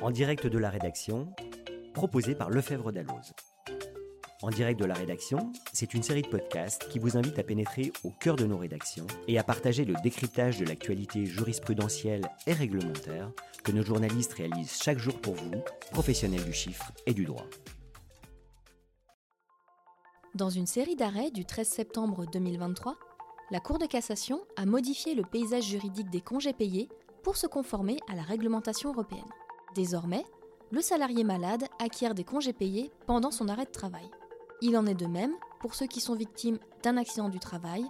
en direct de la rédaction, proposé par Lefebvre Dalloz. En direct de la rédaction, c'est une série de podcasts qui vous invite à pénétrer au cœur de nos rédactions et à partager le décryptage de l'actualité jurisprudentielle et réglementaire que nos journalistes réalisent chaque jour pour vous, professionnels du chiffre et du droit. Dans une série d'arrêts du 13 septembre 2023, la Cour de cassation a modifié le paysage juridique des congés payés pour se conformer à la réglementation européenne. Désormais, le salarié malade acquiert des congés payés pendant son arrêt de travail. Il en est de même pour ceux qui sont victimes d'un accident du travail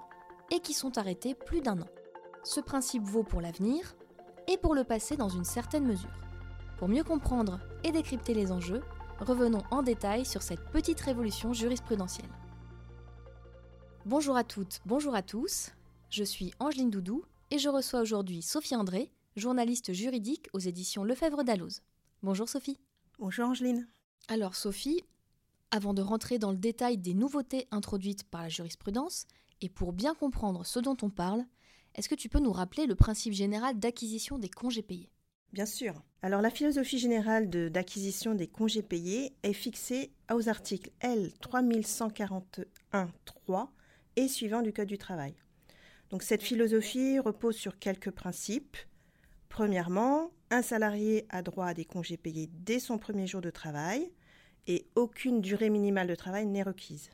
et qui sont arrêtés plus d'un an. Ce principe vaut pour l'avenir et pour le passé dans une certaine mesure. Pour mieux comprendre et décrypter les enjeux, revenons en détail sur cette petite révolution jurisprudentielle. Bonjour à toutes, bonjour à tous, je suis Angeline Doudou et je reçois aujourd'hui Sophie André, journaliste juridique aux éditions Lefebvre Dalloz. Bonjour Sophie. Bonjour Angeline. Alors Sophie, avant de rentrer dans le détail des nouveautés introduites par la jurisprudence, et pour bien comprendre ce dont on parle, est-ce que tu peux nous rappeler le principe général d'acquisition des congés payés? Bien sûr. Alors la philosophie générale d'acquisition des congés payés est fixée aux articles L 3141.3 et suivants du Code du travail. Donc cette philosophie repose sur quelques principes. Premièrement, un salarié a droit à des congés payés dès son premier jour de travail et aucune durée minimale de travail n'est requise.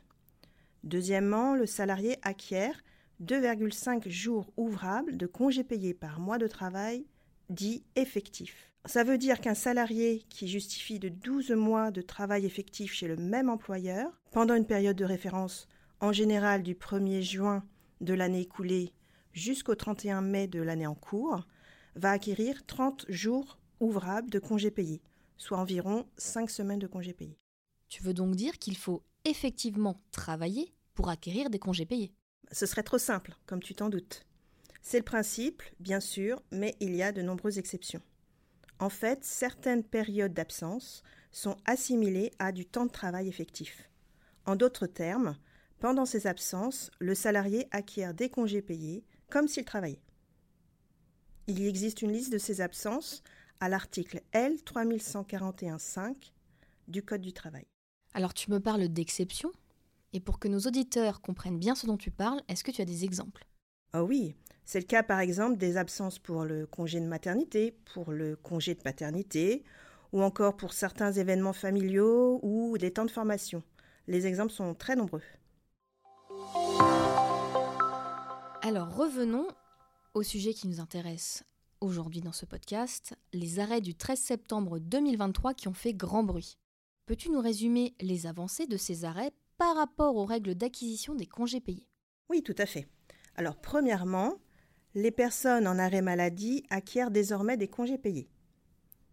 Deuxièmement, le salarié acquiert 2,5 jours ouvrables de congés payés par mois de travail dit effectif. Ça veut dire qu'un salarié qui justifie de 12 mois de travail effectif chez le même employeur, pendant une période de référence en général du 1er juin de l'année écoulée jusqu'au 31 mai de l'année en cours, va acquérir 30 jours ouvrables de congés payés, soit environ 5 semaines de congés payés. Tu veux donc dire qu'il faut effectivement travailler pour acquérir des congés payés? Ce serait trop simple, comme tu t'en doutes. C'est le principe, bien sûr, mais il y a de nombreuses exceptions. En fait, certaines périodes d'absence sont assimilées à du temps de travail effectif. En d'autres termes, pendant ces absences, le salarié acquiert des congés payés comme s'il travaillait. Il y existe une liste de ces absences à l'article L 3141.5 du Code du travail. Alors tu me parles d'exceptions, et pour que nos auditeurs comprennent bien ce dont tu parles, est-ce que tu as des exemples? Ah oui, c'est le cas par exemple des absences pour le congé de maternité, pour le congé de paternité, ou encore pour certains événements familiaux ou des temps de formation. Les exemples sont très nombreux. Alors revenons au sujet qui nous intéresse aujourd'hui dans ce podcast, les arrêts du 13 septembre 2023 qui ont fait grand bruit. Peux-tu nous résumer les avancées de ces arrêts par rapport aux règles d'acquisition des congés payés? Oui, tout à fait. Alors premièrement, les personnes en arrêt maladie acquièrent désormais des congés payés.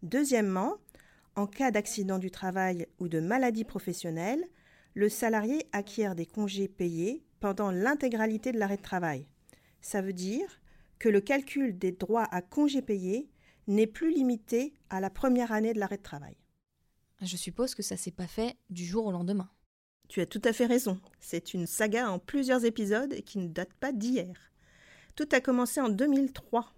Deuxièmement, en cas d'accident du travail ou de maladie professionnelle, le salarié acquiert des congés payés pendant l'intégralité de l'arrêt de travail. Ça veut dire que le calcul des droits à congés payés n'est plus limité à la première année de l'arrêt de travail. Je suppose que ça s'est pas fait du jour au lendemain. Tu as tout à fait raison. C'est une saga en plusieurs épisodes et qui ne date pas d'hier. Tout a commencé en 2003.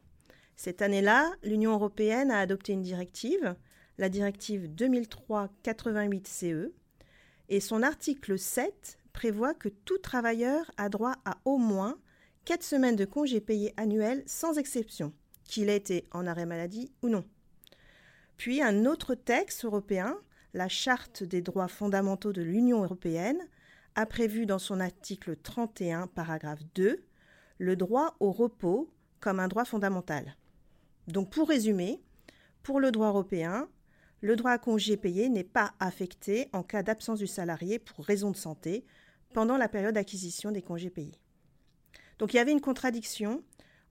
Cette année-là, l'Union européenne a adopté une directive, la directive 2003-88-CE, e, et son article 7 prévoit que tout travailleur a droit à au moins 4 semaines de congés payés annuels sans exception, qu'il ait été en arrêt maladie ou non. Puis un autre texte européen, la Charte des droits fondamentaux de l'Union européenne, a prévu dans son article 31, paragraphe 2, le droit au repos comme un droit fondamental. Donc pour résumer, pour le droit européen, le droit à congé payé n'est pas affecté en cas d'absence du salarié pour raison de santé pendant la période d'acquisition des congés payés. Donc il y avait une contradiction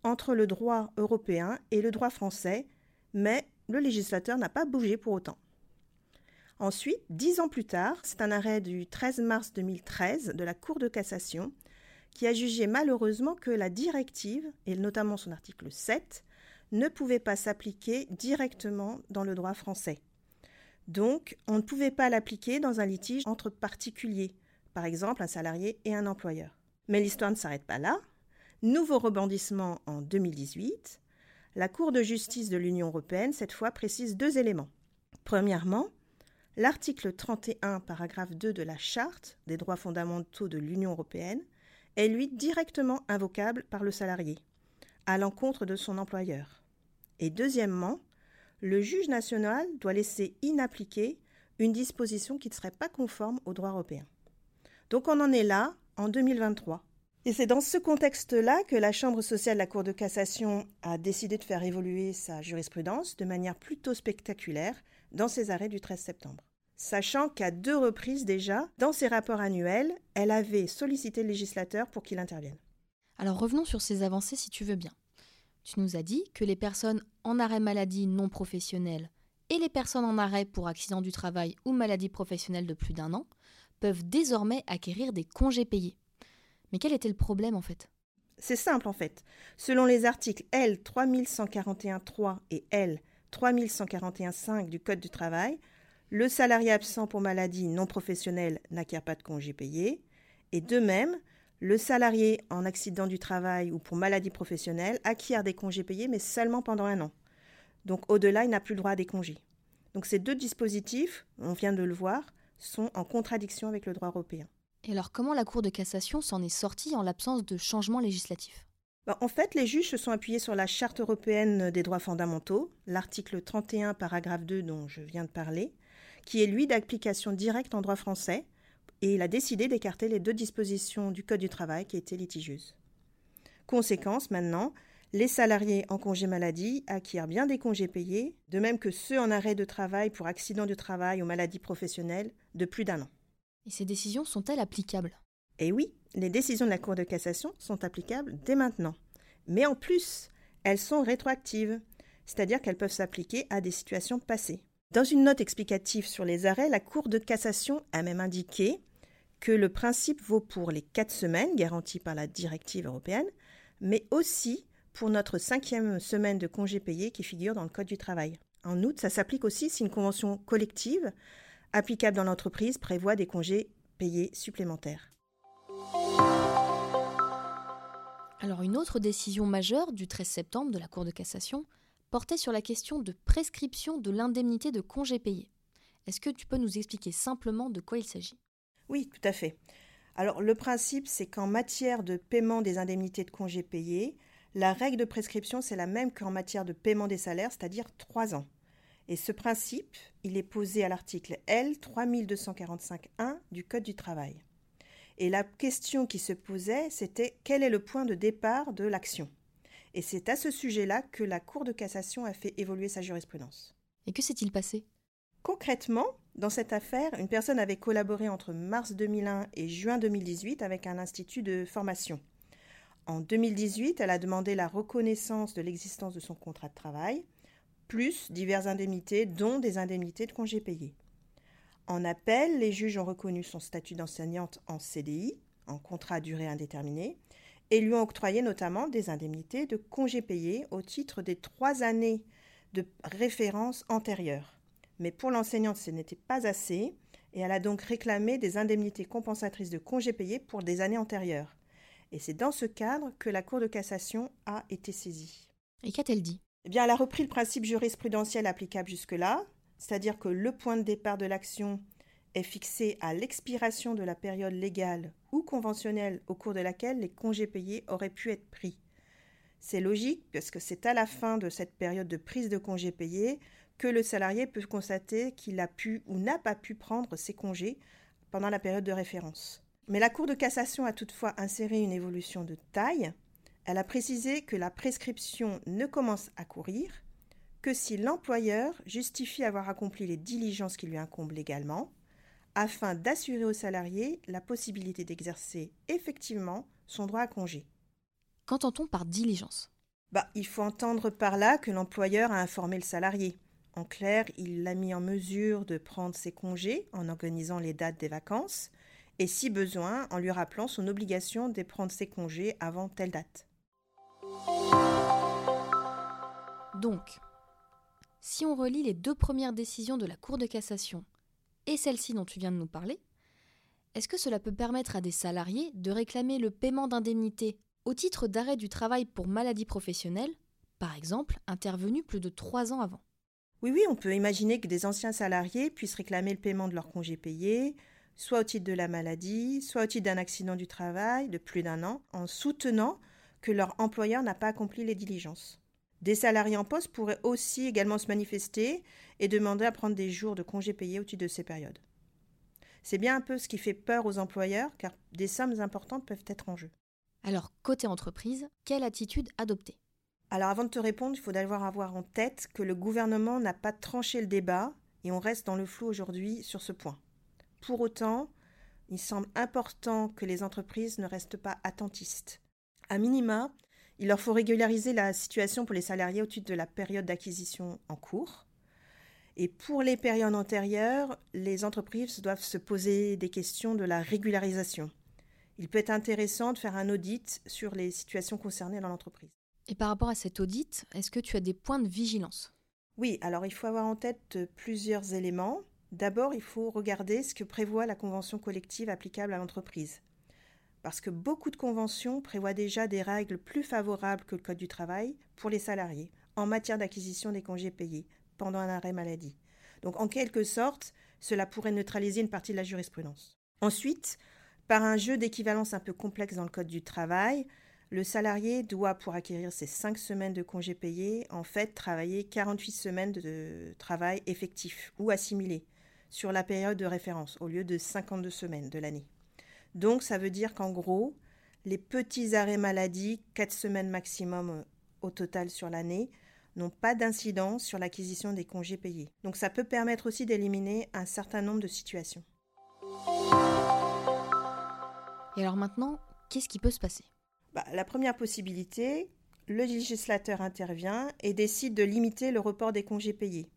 entre le droit européen et le droit français, mais le législateur n'a pas bougé pour autant. Ensuite, dix ans plus tard, c'est un arrêt du 13 mars 2013 de la Cour de cassation qui a jugé malheureusement que la directive, et notamment son article 7, ne pouvait pas s'appliquer directement dans le droit français. Donc, on ne pouvait pas l'appliquer dans un litige entre particuliers, par exemple un salarié et un employeur. Mais l'histoire ne s'arrête pas là. Nouveau rebondissement en 2018. La Cour de justice de l'Union européenne, cette fois, précise deux éléments. Premièrement, l'article 31, paragraphe 2 de la Charte des droits fondamentaux de l'Union européenne est lui directement invocable par le salarié, à l'encontre de son employeur. Et deuxièmement, le juge national doit laisser inappliquer une disposition qui ne serait pas conforme au droit européen. Donc on en est là en 2023. Et c'est dans ce contexte-là que la Chambre sociale de la Cour de cassation a décidé de faire évoluer sa jurisprudence de manière plutôt spectaculaire dans ses arrêts du 13 septembre. Sachant qu'à deux reprises déjà, dans ses rapports annuels, elle avait sollicité le législateur pour qu'il intervienne. Alors revenons sur ces avancées si tu veux bien. Tu nous as dit que les personnes en arrêt maladie non professionnelle et les personnes en arrêt pour accident du travail ou maladie professionnelle de plus d'un an peuvent désormais acquérir des congés payés. Mais quel était le problème en fait? C'est simple en fait. Selon les articles L 3141.3 et L 3141.5 du Code du travail, le salarié absent pour maladie non professionnelle n'acquiert pas de congés payés. Et de même, le salarié en accident du travail ou pour maladie professionnelle acquiert des congés payés, mais seulement pendant un an. Donc au-delà, il n'a plus le droit à des congés. Donc ces deux dispositifs, on vient de le voir, sont en contradiction avec le droit européen. Et alors comment la Cour de cassation s'en est sortie en l'absence de changements législatifs ben, En fait, les juges se sont appuyés sur la Charte européenne des droits fondamentaux, l'article 31, paragraphe 2 dont je viens de parler, qui est lui d'application directe en droit français, et il a décidé d'écarter les deux dispositions du Code du travail qui étaient litigieuses. Conséquence maintenant, les salariés en congé maladie acquièrent bien des congés payés, de même que ceux en arrêt de travail pour accident du travail ou maladie professionnelle de plus d'un an. Et ces décisions sont-elles applicables? Eh oui, les décisions de la Cour de cassation sont applicables dès maintenant. Mais en plus, elles sont rétroactives, c'est-à-dire qu'elles peuvent s'appliquer à des situations passées. Dans une note explicative sur les arrêts, la Cour de cassation a même indiqué que le principe vaut pour les quatre semaines garanties par la directive européenne, mais aussi pour notre cinquième semaine de congé payé qui figure dans le Code du travail. En outre, ça s'applique aussi si une convention collective applicable dans l'entreprise prévoit des congés payés supplémentaires. Alors une autre décision majeure du 13 septembre de la Cour de cassation portait sur la question de prescription de l'indemnité de congé payé. Est-ce que tu peux nous expliquer simplement de quoi il s'agit? Oui, tout à fait. Alors le principe, c'est qu'en matière de paiement des indemnités de congé payés, la règle de prescription, c'est la même qu'en matière de paiement des salaires, c'est-à-dire trois ans. Et ce principe, il est posé à l'article L 3245.1 du Code du travail. Et la question qui se posait, c'était quel est le point de départ de l'action? Et c'est à ce sujet-là que la Cour de cassation a fait évoluer sa jurisprudence. Et que s'est-il passé? Concrètement, dans cette affaire, une personne avait collaboré entre mars 2001 et juin 2018 avec un institut de formation. En 2018, elle a demandé la reconnaissance de l'existence de son contrat de travail, plus diverses indemnités, dont des indemnités de congés payés. En appel, les juges ont reconnu son statut d'enseignante en CDI, en contrat à durée indéterminée, et lui ont octroyé notamment des indemnités de congés payés au titre des trois années de référence antérieures. Mais pour l'enseignante, ce n'était pas assez, et elle a donc réclamé des indemnités compensatrices de congés payés pour des années antérieures. Et c'est dans ce cadre que la Cour de cassation a été saisie. Et qu'a-t-elle dit? Eh elle a repris le principe jurisprudentiel applicable jusque-là, c'est-à-dire que le point de départ de l'action est fixé à l'expiration de la période légale ou conventionnelle au cours de laquelle les congés payés auraient pu être pris. C'est logique parce que c'est à la fin de cette période de prise de congés payés que le salarié peut constater qu'il a pu ou n'a pas pu prendre ses congés pendant la période de référence. Mais la Cour de cassation a toutefois inséré une évolution de taille. Elle a précisé que la prescription ne commence à courir que si l'employeur justifie avoir accompli les diligences qui lui incombent légalement, afin d'assurer au salarié la possibilité d'exercer effectivement son droit à congé. Qu'entend-on par diligence? Bah, Il faut entendre par là que l'employeur a informé le salarié. En clair, il l'a mis en mesure de prendre ses congés en organisant les dates des vacances, et si besoin, en lui rappelant son obligation de prendre ses congés avant telle date. Donc, si on relie les deux premières décisions de la Cour de cassation et celle-ci dont tu viens de nous parler, est-ce que cela peut permettre à des salariés de réclamer le paiement d'indemnités au titre d'arrêt du travail pour maladie professionnelle, par exemple, intervenu plus de trois ans avant? Oui, oui, on peut imaginer que des anciens salariés puissent réclamer le paiement de leurs congés payés, soit au titre de la maladie, soit au titre d'un accident du travail de plus d'un an, en soutenant que leur employeur n'a pas accompli les diligences. Des salariés en poste pourraient aussi également se manifester et demander à prendre des jours de congés payés au titre de ces périodes. C'est bien un peu ce qui fait peur aux employeurs car des sommes importantes peuvent être en jeu. Alors, côté entreprise, quelle attitude adopter? Alors avant de te répondre, il faut d'abord avoir en tête que le gouvernement n'a pas tranché le débat et on reste dans le flou aujourd'hui sur ce point. Pour autant, il semble important que les entreprises ne restent pas attentistes. À minima, il leur faut régulariser la situation pour les salariés au titre de la période d'acquisition en cours. Et pour les périodes antérieures, les entreprises doivent se poser des questions de la régularisation. Il peut être intéressant de faire un audit sur les situations concernées dans l'entreprise. Et par rapport à cet audit, est-ce que tu as des points de vigilance? Oui, alors il faut avoir en tête plusieurs éléments. D'abord, il faut regarder ce que prévoit la convention collective applicable à l'entreprise. Parce que beaucoup de conventions prévoient déjà des règles plus favorables que le Code du travail pour les salariés en matière d'acquisition des congés payés pendant un arrêt maladie. Donc en quelque sorte, cela pourrait neutraliser une partie de la jurisprudence. Ensuite, par un jeu d'équivalence un peu complexe dans le Code du travail, le salarié doit, pour acquérir ses 5 semaines de congés payés, en fait travailler 48 semaines de travail effectif ou assimilé, sur la période de référence au lieu de 52 semaines de l'année. Donc ça veut dire qu'en gros, les petits arrêts maladie, 4 semaines maximum euh, au total sur l'année, n'ont pas d'incidence sur l'acquisition des congés payés. Donc ça peut permettre aussi d'éliminer un certain nombre de situations. Et alors maintenant, qu'est-ce qui peut se passer? Bah, La première possibilité, le législateur intervient et décide de limiter le report des congés payés.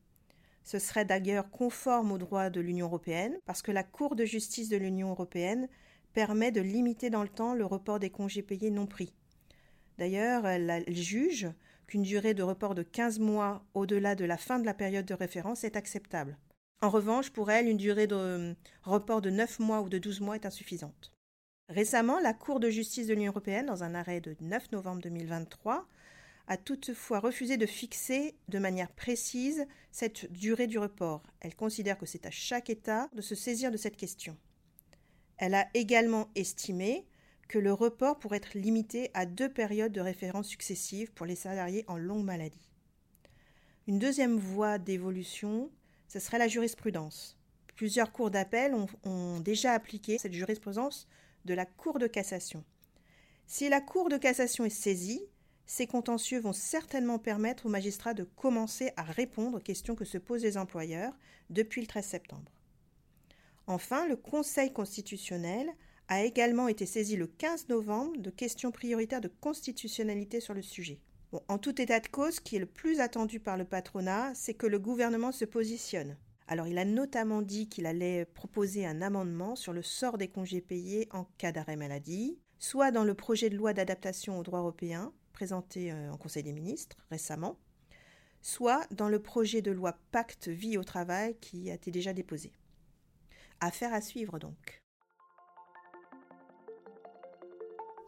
Ce serait d'ailleurs conforme au droit de l'Union européenne, parce que la Cour de justice de l'Union européenne permet de limiter dans le temps le report des congés payés non pris. D'ailleurs, elle, juge qu'une durée de report de 15 mois au-delà de la fin de la période de référence est acceptable. En revanche, pour elle, une durée de euh, report de 9 mois ou de 12 mois est insuffisante. Récemment, la Cour de justice de l'Union européenne, dans un arrêt de 9 novembre 2023, a toutefois refusé de fixer de manière précise cette durée du report. Elle considère que c'est à chaque État de se saisir de cette question. Elle a également estimé que le report pourrait être limité à deux périodes de référence successives pour les salariés en longue maladie. Une deuxième voie d'évolution, ce serait la jurisprudence. Plusieurs cours d'appel ont, déjà appliqué cette jurisprudence de la Cour de cassation. Si la Cour de cassation est saisie, ces contentieux vont certainement permettre aux magistrats de commencer à répondre aux questions que se posent les employeurs depuis le 13 septembre. Enfin, le Conseil constitutionnel a également été saisi le 15 novembre de questions prioritaires de constitutionnalité sur le sujet. en tout état de cause, ce qui est le plus attendu par le patronat, c'est que le gouvernement se positionne. Alors il a notamment dit qu'il allait proposer un amendement sur le sort des congés payés en cas d'arrêt maladie, soit dans le projet de loi d'adaptation au droit européen, présenté euh, en Conseil des ministres récemment, soit dans le projet de loi Pacte vie au travail qui a été déjà déposé. Affaire à suivre donc.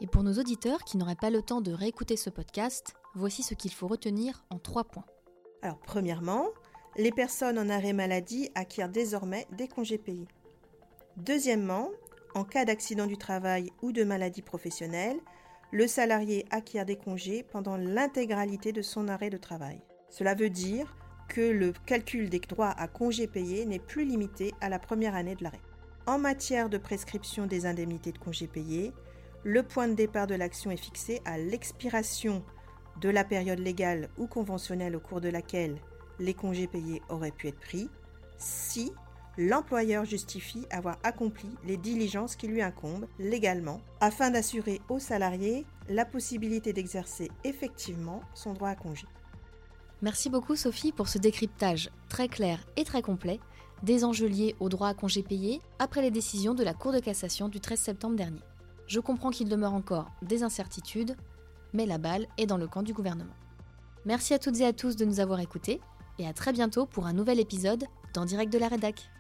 Et pour nos auditeurs qui n'auraient pas le temps de réécouter ce podcast, voici ce qu'il faut retenir en trois points. Alors, premièrement, les personnes en arrêt maladie acquièrent désormais des congés payés. Deuxièmement, en cas d'accident du travail ou de maladie professionnelle, le salarié acquiert des congés pendant l'intégralité de son arrêt de travail. Cela veut dire que le calcul des droits à congés payés n'est plus limité à la première année de l'arrêt. En matière de prescription des indemnités de congés payés, le point de départ de l'action est fixé à l'expiration de la période légale ou conventionnelle au cours de laquelle les congés payés auraient pu être pris, si l'employeur justifie avoir accompli les diligences qui lui incombent légalement afin d'assurer aux salariés la possibilité d'exercer effectivement son droit à congé. Merci beaucoup Sophie pour ce décryptage très clair et très complet des enjeux liés au droit à congé payé après les décisions de la Cour de cassation du 13 septembre dernier. Je comprends qu'il demeure encore des incertitudes, mais la balle est dans le camp du gouvernement. Merci à toutes et à tous de nous avoir écoutés et à très bientôt pour un nouvel épisode dans Direct de la Rédac.